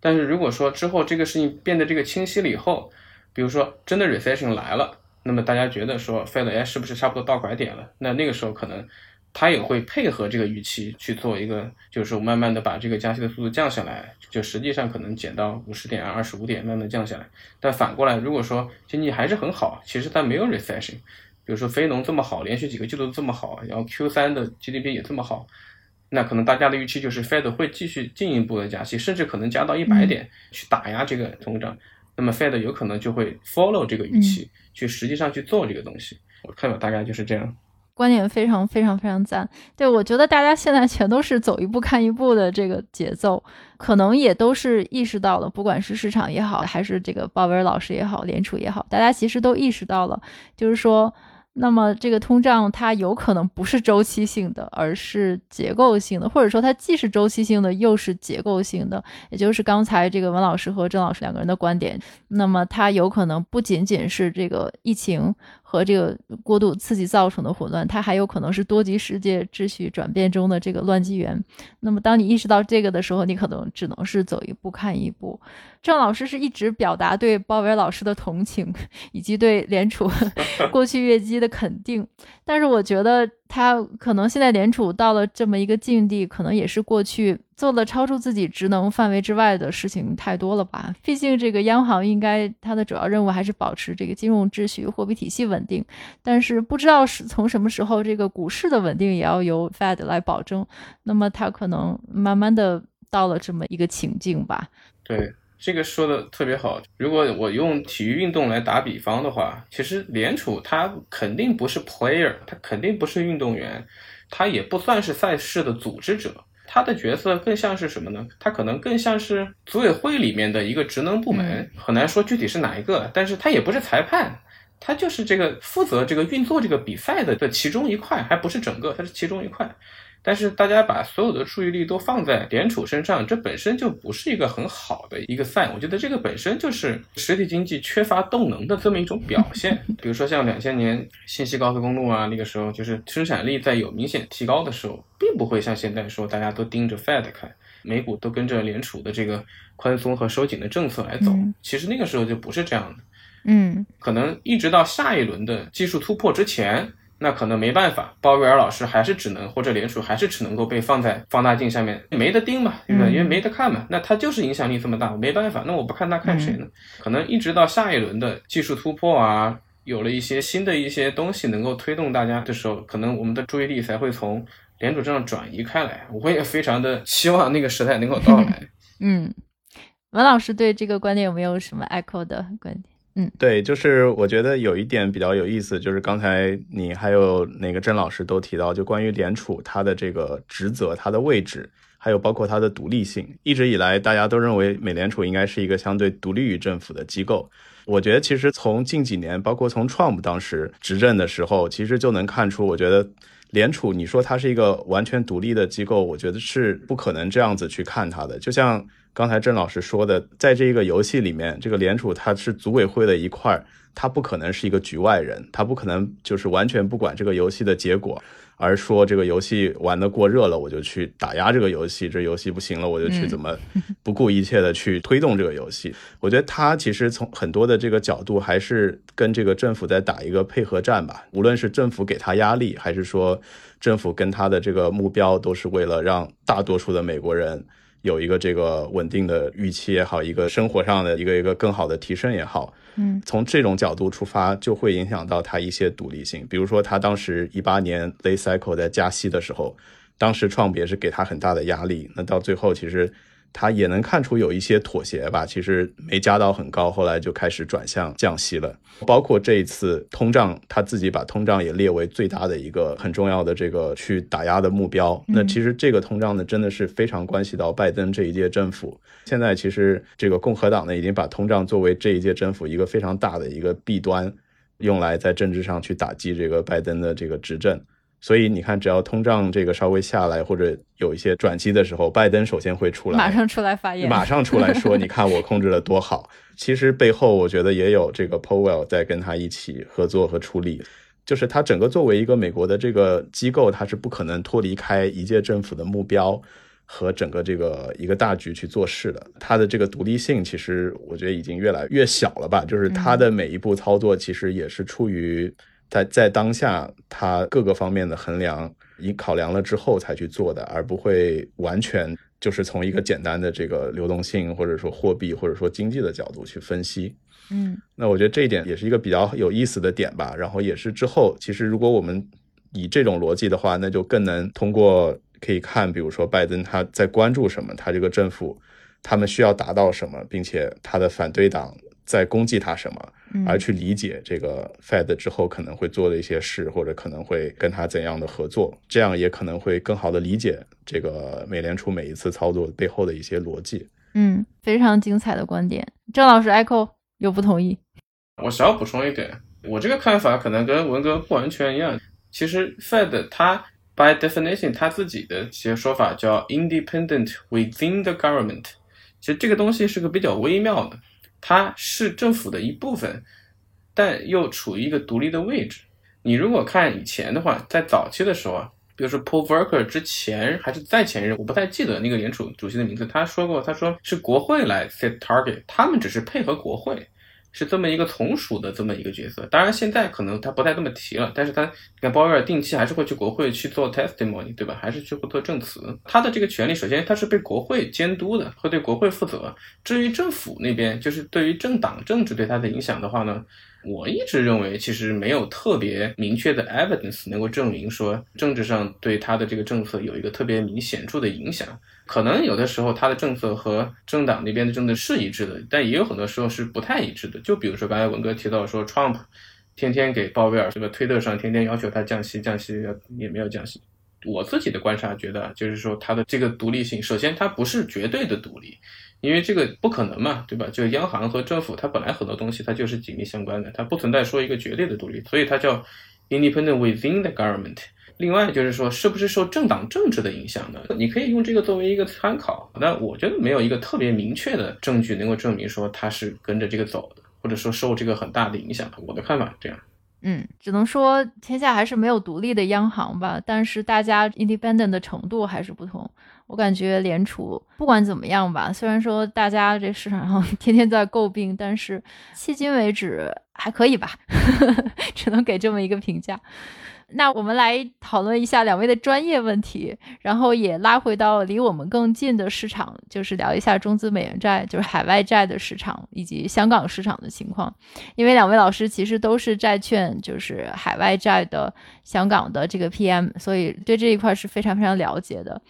但是如果说之后这个事情变得这个清晰了以后，比如说真的 recession 来了，那么大家觉得说 Fed 哎是不是差不多到拐点了？那那个时候可能。他也会配合这个预期去做一个，就是说慢慢的把这个加息的速度降下来，就实际上可能减到五十点啊、二十五点，慢慢降下来。但反过来，如果说经济还是很好，其实它没有 recession，比如说非农这么好，连续几个季度这么好，然后 Q 三的 GDP 也这么好，那可能大家的预期就是 Fed 会继续进一步的加息，甚至可能加到一百点去打压这个通胀。那么 Fed 有可能就会 follow 这个预期，去实际上去做这个东西。我看法大概就是这样。观点非常非常非常赞，对我觉得大家现在全都是走一步看一步的这个节奏，可能也都是意识到了，不管是市场也好，还是这个鲍威尔老师也好，联储也好，大家其实都意识到了，就是说。那么这个通胀它有可能不是周期性的，而是结构性的，或者说它既是周期性的，又是结构性的，也就是刚才这个文老师和郑老师两个人的观点。那么它有可能不仅仅是这个疫情和这个过度刺激造成的混乱，它还有可能是多极世界秩序转变中的这个乱纪元。那么当你意识到这个的时候，你可能只能是走一步看一步。郑老师是一直表达对鲍威尔老师的同情，以及对联储 过去越级的肯定，但是我觉得他可能现在联储到了这么一个境地，可能也是过去做了超出自己职能范围之外的事情太多了吧？毕竟这个央行应该它的主要任务还是保持这个金融秩序、货币体系稳定，但是不知道是从什么时候，这个股市的稳定也要由 Fed 来保证，那么他可能慢慢的到了这么一个情境吧？对。这个说的特别好。如果我用体育运动来打比方的话，其实联储它肯定不是 player，它肯定不是运动员，它也不算是赛事的组织者，它的角色更像是什么呢？它可能更像是组委会里面的一个职能部门，很难说具体是哪一个，但是它也不是裁判，它就是这个负责这个运作这个比赛的的其中一块，还不是整个，它是其中一块。但是大家把所有的注意力都放在联储身上，这本身就不是一个很好的一个 sign。我觉得这个本身就是实体经济缺乏动能的这么一种表现。比如说像两千年信息高速公路啊，那个时候就是生产力在有明显提高的时候，并不会像现在说大家都盯着 Fed 看，美股都跟着联储的这个宽松和收紧的政策来走。其实那个时候就不是这样的。嗯，可能一直到下一轮的技术突破之前。那可能没办法，鲍威尔老师还是只能，或者联储还是只能够被放在放大镜下面，没得盯嘛，对吧？因为没得看嘛，那他就是影响力这么大，没办法，那我不看他看谁呢？可能一直到下一轮的技术突破啊，有了一些新的一些东西能够推动大家的时候，可能我们的注意力才会从联储这样转移开来。我也非常的希望那个时代能够到来。嗯，文老师对这个观点有没有什么 echo 的观点？嗯，对，就是我觉得有一点比较有意思，就是刚才你还有那个甄老师都提到，就关于联储它的这个职责、它的位置，还有包括它的独立性。一直以来，大家都认为美联储应该是一个相对独立于政府的机构。我觉得其实从近几年，包括从 Trump 当时执政的时候，其实就能看出，我觉得联储你说它是一个完全独立的机构，我觉得是不可能这样子去看它的。就像刚才郑老师说的，在这个游戏里面，这个联储它是组委会的一块儿，它不可能是一个局外人，它不可能就是完全不管这个游戏的结果。而说这个游戏玩的过热了，我就去打压这个游戏；这游戏不行了，我就去怎么不顾一切的去推动这个游戏。我觉得他其实从很多的这个角度，还是跟这个政府在打一个配合战吧。无论是政府给他压力，还是说政府跟他的这个目标，都是为了让大多数的美国人有一个这个稳定的预期也好，一个生活上的一个一个更好的提升也好。嗯，从这种角度出发，就会影响到他一些独立性。比如说，他当时一八年 late cycle 在加息的时候，当时创别是给他很大的压力。那到最后，其实。他也能看出有一些妥协吧，其实没加到很高，后来就开始转向降息了。包括这一次通胀，他自己把通胀也列为最大的一个很重要的这个去打压的目标。那其实这个通胀呢，真的是非常关系到拜登这一届政府。现在其实这个共和党呢，已经把通胀作为这一届政府一个非常大的一个弊端，用来在政治上去打击这个拜登的这个执政。所以你看，只要通胀这个稍微下来，或者有一些转机的时候，拜登首先会出来，马上出来发言，马上出来说：“你看我控制的多好。”其实背后我觉得也有这个 Powell 在跟他一起合作和处理。就是他整个作为一个美国的这个机构，他是不可能脱离开一届政府的目标和整个这个一个大局去做事的。他的这个独立性，其实我觉得已经越来越小了吧？就是他的每一步操作，其实也是出于。在在当下，他各个方面的衡量，以考量了之后才去做的，而不会完全就是从一个简单的这个流动性，或者说货币，或者说经济的角度去分析。嗯，那我觉得这一点也是一个比较有意思的点吧。然后也是之后，其实如果我们以这种逻辑的话，那就更能通过可以看，比如说拜登他在关注什么，他这个政府他们需要达到什么，并且他的反对党。在攻击他什么，而去理解这个 Fed 之后可能会做的一些事，或者可能会跟他怎样的合作，这样也可能会更好的理解这个美联储每一次操作背后的一些逻辑。嗯，非常精彩的观点，郑老师 echo 有不同意？我想要补充一点，我这个看法可能跟文哥不完全一样。其实 Fed 它 by definition 它自己的一些说法叫 independent within the government，其实这个东西是个比较微妙的。它是政府的一部分，但又处于一个独立的位置。你如果看以前的话，在早期的时候啊，比如说 Paul Volcker 之前还是在前任，我不太记得那个联储主席的名字，他说过，他说是国会来 set target，他们只是配合国会。是这么一个从属的这么一个角色，当然现在可能他不太这么提了，但是他你看鲍威尔定期还是会去国会去做 testimony，对吧？还是去做证词。他的这个权利，首先他是被国会监督的，会对国会负责。至于政府那边，就是对于政党政治对他的影响的话呢？我一直认为，其实没有特别明确的 evidence 能够证明说政治上对他的这个政策有一个特别明显著的影响。可能有的时候他的政策和政党那边的政策是一致的，但也有很多时候是不太一致的。就比如说刚才文哥提到说，Trump 天天给鲍威尔这个推特上天天要求他降息，降息也没有降息。我自己的观察觉得，就是说他的这个独立性，首先它不是绝对的独立。因为这个不可能嘛，对吧？就央行和政府，它本来很多东西它就是紧密相关的，它不存在说一个绝对的独立，所以它叫 independent within the government。另外就是说，是不是受政党政治的影响呢？你可以用这个作为一个参考，但我觉得没有一个特别明确的证据能够证明说它是跟着这个走的，或者说受这个很大的影响。我的看法这样。嗯，只能说天下还是没有独立的央行吧，但是大家 independent 的程度还是不同。我感觉联储不管怎么样吧，虽然说大家这市场上 天天在诟病，但是迄今为止还可以吧，只能给这么一个评价。那我们来讨论一下两位的专业问题，然后也拉回到离我们更近的市场，就是聊一下中资美元债，就是海外债的市场以及香港市场的情况。因为两位老师其实都是债券，就是海外债的香港的这个 PM，所以对这一块是非常非常了解的。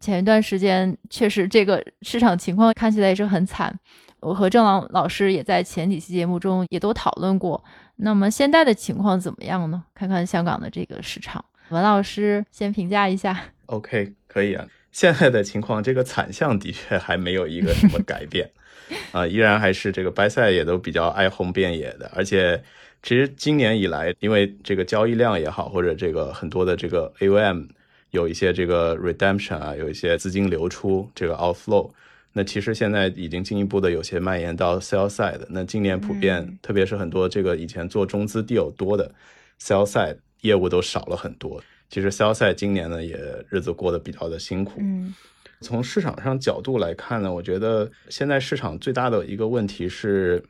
前一段时间确实这个市场情况看起来也是很惨，我和郑朗老师也在前几期节目中也都讨论过。那么现在的情况怎么样呢？看看香港的这个市场，文老师先评价一下。OK，可以啊。现在的情况，这个惨象的确还没有一个什么改变 啊，依然还是这个白菜也都比较哀鸿遍野的。而且，其实今年以来，因为这个交易量也好，或者这个很多的这个 AUM 有一些这个 redemption 啊，有一些资金流出，这个 outflow。那其实现在已经进一步的有些蔓延到 sell side。那今年普遍，特别是很多这个以前做中资 deal 多的 sell side 业务都少了很多。其实 sell side 今年呢也日子过得比较的辛苦。嗯，从市场上角度来看呢，我觉得现在市场最大的一个问题是，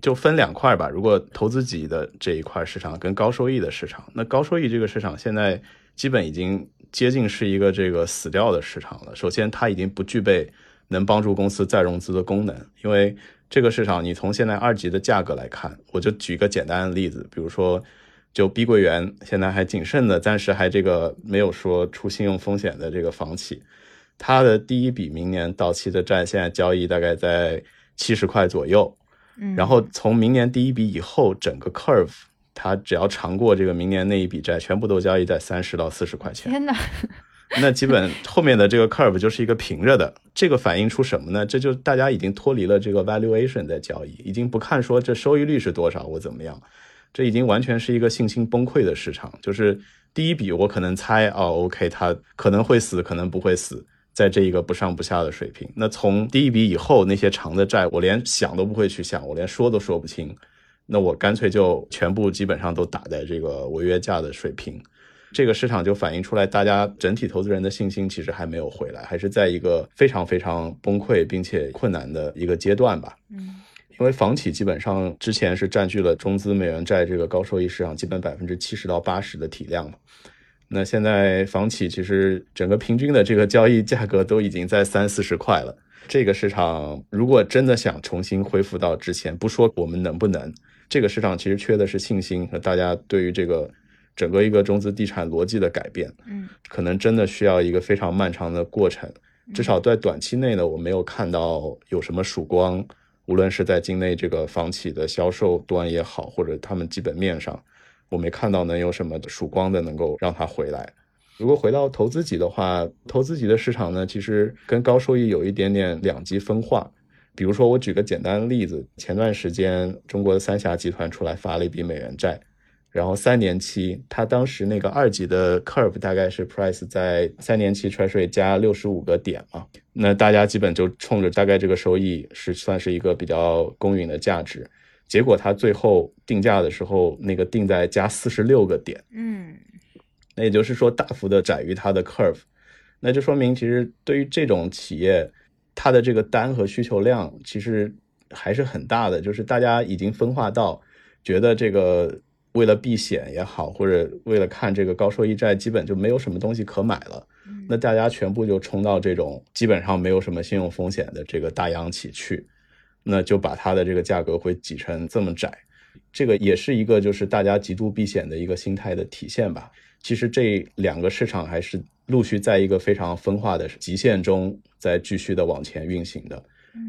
就分两块吧。如果投资级的这一块市场跟高收益的市场，那高收益这个市场现在基本已经接近是一个这个死掉的市场了。首先，它已经不具备。能帮助公司再融资的功能，因为这个市场，你从现在二级的价格来看，我就举个简单的例子，比如说，就碧桂园现在还谨慎的，暂时还这个没有说出信用风险的这个房企，它的第一笔明年到期的债现在交易大概在七十块左右，嗯，然后从明年第一笔以后，整个 curve 它只要尝过这个明年那一笔债，全部都交易在三十到四十块钱。天哪！那基本后面的这个 curve 就是一个平着的，这个反映出什么呢？这就大家已经脱离了这个 valuation 在交易，已经不看说这收益率是多少，我怎么样，这已经完全是一个信心崩溃的市场。就是第一笔我可能猜哦，OK，它可能会死，可能不会死，在这一个不上不下的水平。那从第一笔以后那些长的债，我连想都不会去想，我连说都说不清，那我干脆就全部基本上都打在这个违约价的水平。这个市场就反映出来，大家整体投资人的信心其实还没有回来，还是在一个非常非常崩溃并且困难的一个阶段吧。嗯，因为房企基本上之前是占据了中资美元债这个高收益市场基本百分之七十到八十的体量嘛。那现在房企其实整个平均的这个交易价格都已经在三四十块了。这个市场如果真的想重新恢复到之前，不说我们能不能，这个市场其实缺的是信心和大家对于这个。整个一个中资地产逻辑的改变，嗯，可能真的需要一个非常漫长的过程。至少在短期内呢，我没有看到有什么曙光。无论是在境内这个房企的销售端也好，或者他们基本面上，我没看到能有什么曙光的能够让它回来。如果回到投资级的话，投资级的市场呢，其实跟高收益有一点点两极分化。比如说，我举个简单的例子，前段时间中国的三峡集团出来发了一笔美元债。然后三年期，它当时那个二级的 curve 大概是 price 在三年期 treasury 加六十五个点嘛，那大家基本就冲着大概这个收益是算是一个比较公允的价值，结果它最后定价的时候那个定在加四十六个点，嗯，那也就是说大幅的窄于它的 curve，那就说明其实对于这种企业，它的这个单和需求量其实还是很大的，就是大家已经分化到觉得这个。为了避险也好，或者为了看这个高收益债，基本就没有什么东西可买了。那大家全部就冲到这种基本上没有什么信用风险的这个大央企去，那就把它的这个价格会挤成这么窄。这个也是一个就是大家极度避险的一个心态的体现吧。其实这两个市场还是陆续在一个非常分化的极限中在继续的往前运行的。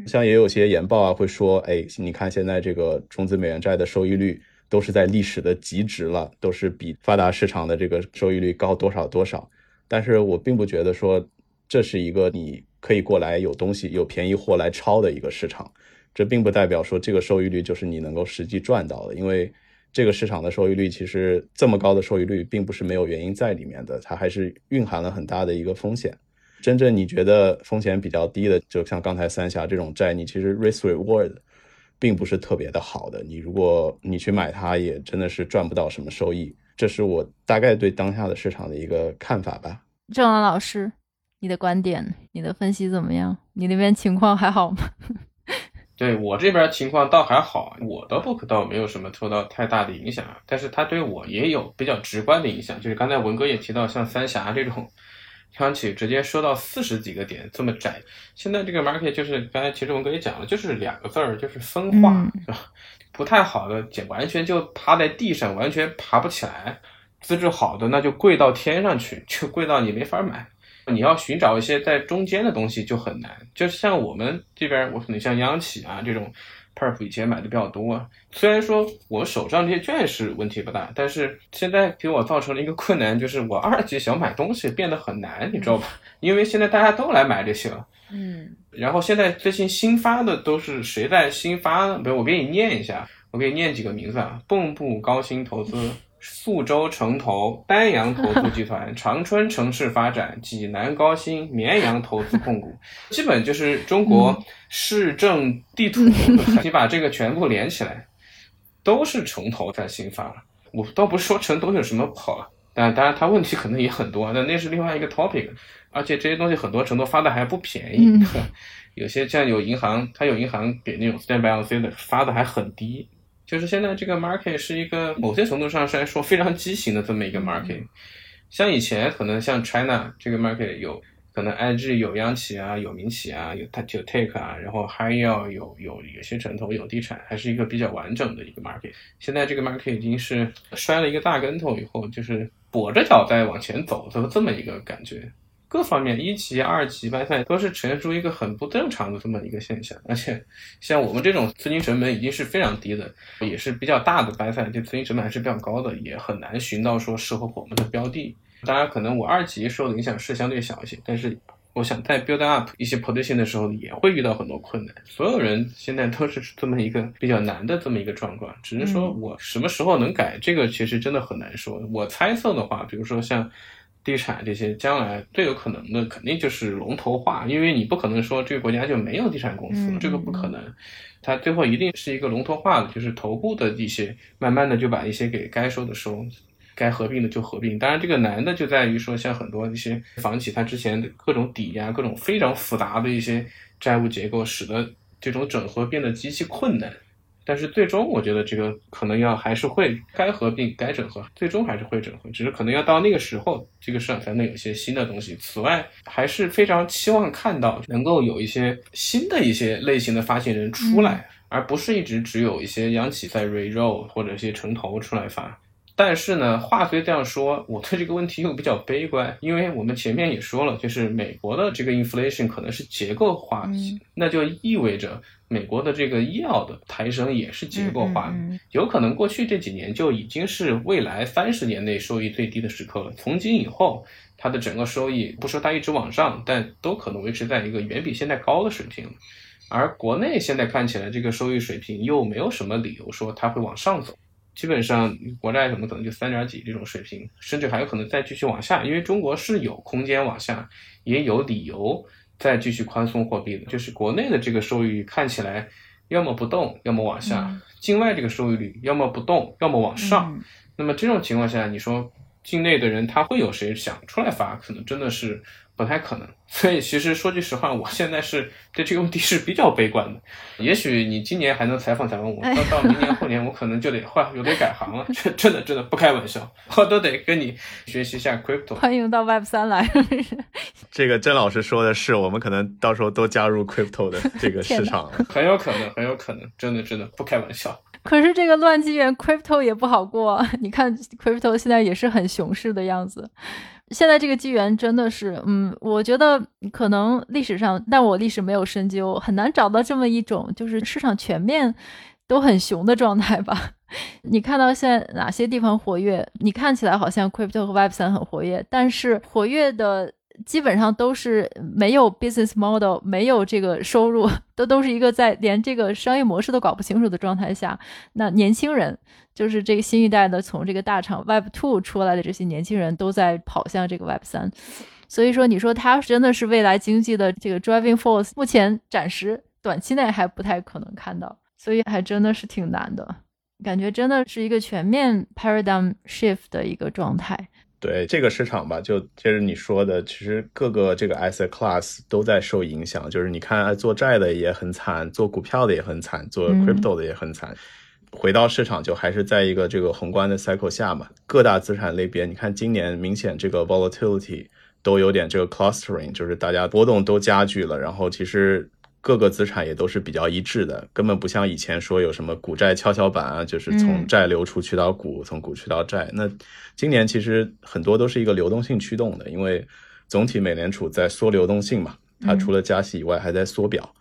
像也有些研报啊会说，哎，你看现在这个中资美元债的收益率。都是在历史的极值了，都是比发达市场的这个收益率高多少多少。但是我并不觉得说这是一个你可以过来有东西有便宜货来抄的一个市场。这并不代表说这个收益率就是你能够实际赚到的，因为这个市场的收益率其实这么高的收益率并不是没有原因在里面的，它还是蕴含了很大的一个风险。真正你觉得风险比较低的，就像刚才三峡这种债，你其实 risk reward。并不是特别的好的，你如果你去买它，也真的是赚不到什么收益。这是我大概对当下的市场的一个看法吧。郑朗老师，你的观点，你的分析怎么样？你那边情况还好吗？对我这边情况倒还好，我的 book 倒没有什么受到太大的影响，但是它对我也有比较直观的影响，就是刚才文哥也提到，像三峡这种。央企直接收到四十几个点这么窄，现在这个 market 就是刚才其实文哥也讲了，就是两个字儿，就是分化，是吧？不太好的，完全就趴在地上，完全爬不起来；资质好的，那就贵到天上去，就贵到你没法买。你要寻找一些在中间的东西就很难，就像我们这边，我可能像央企啊这种。Perf 以前买的比较多，啊。虽然说我手上这些券是问题不大，但是现在给我造成了一个困难，就是我二级想买东西变得很难，你知道吧？因为现在大家都来买这些了，嗯，然后现在最近新发的都是谁在新发呢？比如我给你念一下，我给你念几个名字啊：蚌埠高新投资、宿州城投、丹阳投资集团、长春城市发展、济南高新、绵阳投资控股，基本就是中国市政地图。你把这个全部连起来，都是城投在新发了。我倒不是说城投有什么不好，但当然它问题可能也很多，但那是另外一个 topic。而且这些东西很多城投发的还不便宜，有些像有银行，它有银行给那种 standby on C 的发的还很低。就是现在这个 market 是一个某些程度上是来说非常畸形的这么一个 market。像以前可能像 China 这个 market 有可能 IG 有央企啊，有民企啊，有 take 啊，然后还要有有有些城投有地产，还是一个比较完整的一个 market。现在这个 market 已经是摔了一个大跟头以后，就是跛着脚在往前走的这么一个感觉。各方面一级、二级班赛都是呈现出一个很不正常的这么一个现象，而且像我们这种资金成本已经是非常低的，也是比较大的班赛，就资金成本还是比较高的，也很难寻到说适合我们的标的。当然，可能我二级受的影响是相对小一些，但是我想在 build up 一些 position 的时候，也会遇到很多困难。所有人现在都是这么一个比较难的这么一个状况，只是说我什么时候能改，这个其实真的很难说。我猜测的话，比如说像。地产这些将来最有可能的肯定就是龙头化，因为你不可能说这个国家就没有地产公司，这个不可能，它最后一定是一个龙头化的，就是头部的一些，慢慢的就把一些给该收的收，该合并的就合并。当然这个难的就在于说，像很多一些房企，它之前的各种抵押、各种非常复杂的一些债务结构，使得这种整合变得极其困难。但是最终，我觉得这个可能要还是会该合并、该整合，最终还是会整合，只是可能要到那个时候，这个市场才能有一些新的东西。此外，还是非常期望看到能够有一些新的一些类型的发行人出来，而不是一直只有一些央企在 re roll 或者一些城投出来发。但是呢，话虽这样说，我对这个问题又比较悲观，因为我们前面也说了，就是美国的这个 inflation 可能是结构化，那就意味着美国的这个医药的抬升也是结构化，有可能过去这几年就已经是未来三十年内收益最低的时刻了。从今以后，它的整个收益不说它一直往上，但都可能维持在一个远比现在高的水平。而国内现在看起来这个收益水平又没有什么理由说它会往上走。基本上国债什么可能就三点几这种水平，甚至还有可能再继续往下，因为中国是有空间往下，也有理由再继续宽松货币的。就是国内的这个收益率看起来要么不动，要么往下；境外这个收益率要么不动，要么往上。那么这种情况下，你说境内的人他会有谁想出来发？可能真的是。不太可能，所以其实说句实话，我现在是对这个问题是比较悲观的。也许你今年还能采访采访我，到 到明年后年我可能就得换，有得改行了。真真的真的不开玩笑，我都得跟你学习一下 crypto。欢迎到 Web 三来。这个甄老师说的是，我们可能到时候都加入 crypto 的这个市场，很有可能，很有可能，真的真的不开玩笑。可是这个乱纪元 crypto 也不好过，你看 crypto 现在也是很熊市的样子。现在这个机缘真的是，嗯，我觉得可能历史上，但我历史没有深究，很难找到这么一种就是市场全面都很熊的状态吧。你看到现在哪些地方活跃？你看起来好像 crypto 和 web 三很活跃，但是活跃的。基本上都是没有 business model，没有这个收入，都都是一个在连这个商业模式都搞不清楚的状态下。那年轻人就是这个新一代的，从这个大厂 Web Two 出来的这些年轻人都在跑向这个 Web 三。所以说，你说它真的是未来经济的这个 driving force，目前暂时短期内还不太可能看到，所以还真的是挺难的，感觉真的是一个全面 paradigm shift 的一个状态。对这个市场吧，就接着你说的，其实各个这个 asset class 都在受影响。就是你看，做债的也很惨，做股票的也很惨，做 crypto 的也很惨。回到市场，就还是在一个这个宏观的 cycle 下嘛。各大资产类别，你看今年明显这个 volatility 都有点这个 clustering，就是大家波动都加剧了。然后其实。各个资产也都是比较一致的，根本不像以前说有什么股债跷跷板啊，就是从债流出去到股，从股去到债。那今年其实很多都是一个流动性驱动的，因为总体美联储在缩流动性嘛，它除了加息以外还在缩表。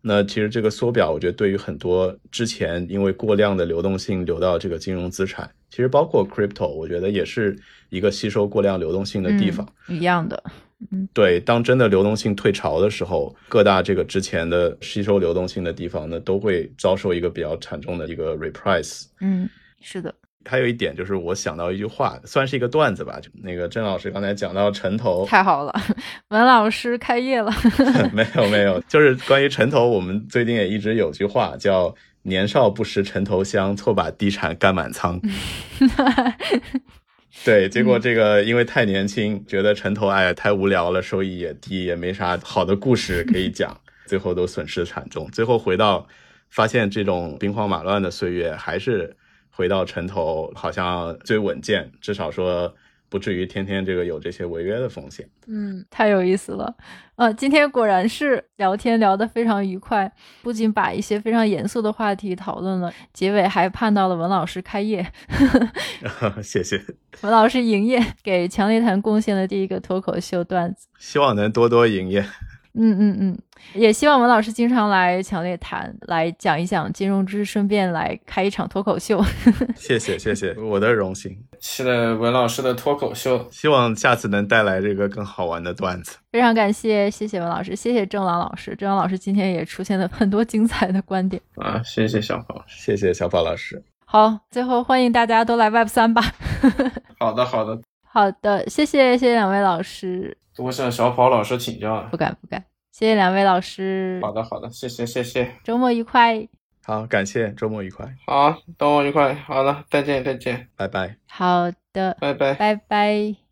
那其实这个缩表，我觉得对于很多之前因为过量的流动性流到这个金融资产，其实包括 crypto，我觉得也是一个吸收过量流动性的地方，一样的。嗯，对，当真的流动性退潮的时候，各大这个之前的吸收流动性的地方呢，都会遭受一个比较惨重的一个 reprice。嗯，是的。还有一点就是我想到一句话，算是一个段子吧。就那个郑老师刚才讲到城投，太好了，文老师开业了。没有没有，就是关于城投，我们最近也一直有句话叫“年少不识城投香，错把地产干满仓。” 对，结果这个因为太年轻，觉得城投哎呀太无聊了，收益也低，也没啥好的故事可以 讲，最后都损失惨重。最后回到发现这种兵荒马乱的岁月，还是回到城投好像最稳健，至少说。不至于天天这个有这些违约的风险。嗯，太有意思了。呃，今天果然是聊天聊得非常愉快，不仅把一些非常严肃的话题讨论了，结尾还盼到了文老师开业。谢谢。文老师营业，给强烈谈贡献了第一个脱口秀段子。希望能多多营业。嗯嗯嗯，也希望文老师经常来强烈谈，来讲一讲金融知识，顺便来开一场脱口秀。谢谢谢谢，我的荣幸。期待文老师的脱口秀，希望下次能带来这个更好玩的段子。非常感谢，谢谢文老师，谢谢郑朗老师。郑朗老师今天也出现了很多精彩的观点啊！谢谢小宝，谢谢小宝老师。好，最后欢迎大家都来 Web 三吧。好的好的好的，谢谢谢谢两位老师。多向小跑老师请教啊！不敢不敢，谢谢两位老师。好的好的，谢谢谢谢，周末愉快。好，感谢，周末愉快。好，周末愉快。好了，再见再见，拜拜。好的，拜拜拜拜。